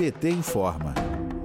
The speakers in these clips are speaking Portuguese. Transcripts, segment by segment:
PT informa.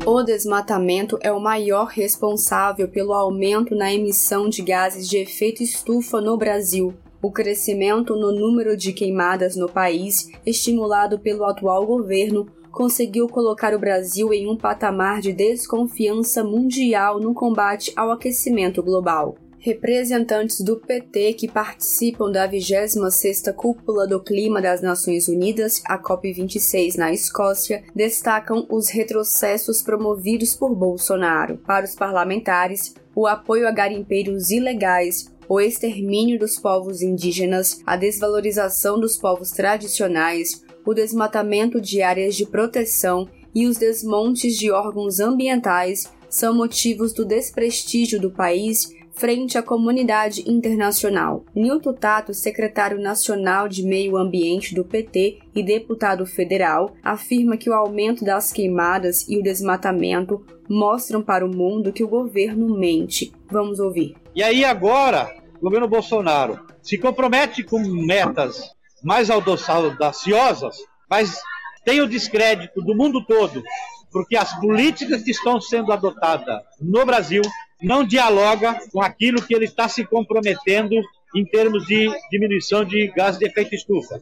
O desmatamento é o maior responsável pelo aumento na emissão de gases de efeito estufa no Brasil. O crescimento no número de queimadas no país, estimulado pelo atual governo, conseguiu colocar o Brasil em um patamar de desconfiança mundial no combate ao aquecimento global. Representantes do PT que participam da 26ª Cúpula do Clima das Nações Unidas, a COP26 na Escócia, destacam os retrocessos promovidos por Bolsonaro. Para os parlamentares, o apoio a garimpeiros ilegais, o extermínio dos povos indígenas, a desvalorização dos povos tradicionais, o desmatamento de áreas de proteção e os desmontes de órgãos ambientais são motivos do desprestígio do país frente à comunidade internacional. Nilton Tato, secretário nacional de Meio Ambiente do PT e deputado federal, afirma que o aumento das queimadas e o desmatamento mostram para o mundo que o governo mente. Vamos ouvir. E aí agora, o governo Bolsonaro se compromete com metas mais audaciosas, mas tem o descrédito do mundo todo, porque as políticas que estão sendo adotadas no Brasil não dialoga com aquilo que ele está se comprometendo em termos de diminuição de gases de efeito estufa.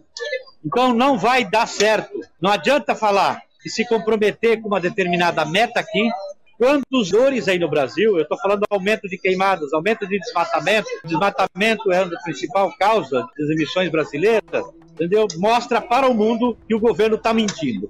Então não vai dar certo. Não adianta falar e se comprometer com uma determinada meta aqui Quantos dores aí no Brasil? Eu estou falando do aumento de queimadas, aumento de desmatamento. Desmatamento é a principal causa das emissões brasileiras, entendeu? Mostra para o mundo que o governo está mentindo.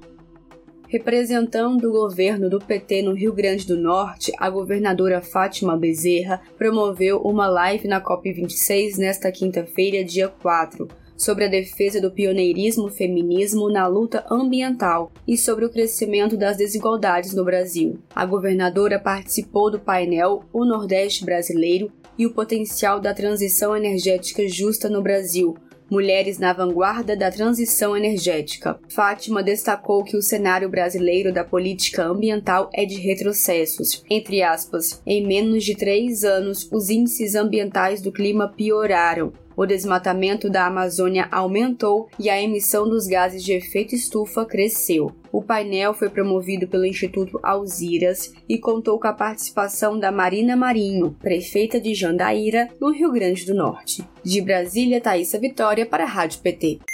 Representando o governo do PT no Rio Grande do Norte, a governadora Fátima Bezerra promoveu uma live na COP26 nesta quinta-feira, dia 4 sobre a defesa do pioneirismo feminismo na luta ambiental e sobre o crescimento das desigualdades no Brasil. A governadora participou do painel O Nordeste Brasileiro e o potencial da transição energética justa no Brasil, Mulheres na Vanguarda da Transição Energética. Fátima destacou que o cenário brasileiro da política ambiental é de retrocessos. Entre aspas, em menos de três anos, os índices ambientais do clima pioraram, o desmatamento da Amazônia aumentou e a emissão dos gases de efeito estufa cresceu. O painel foi promovido pelo Instituto Alziras e contou com a participação da Marina Marinho, prefeita de Jandaíra, no Rio Grande do Norte. De Brasília, Thaisa Vitória para a Rádio PT.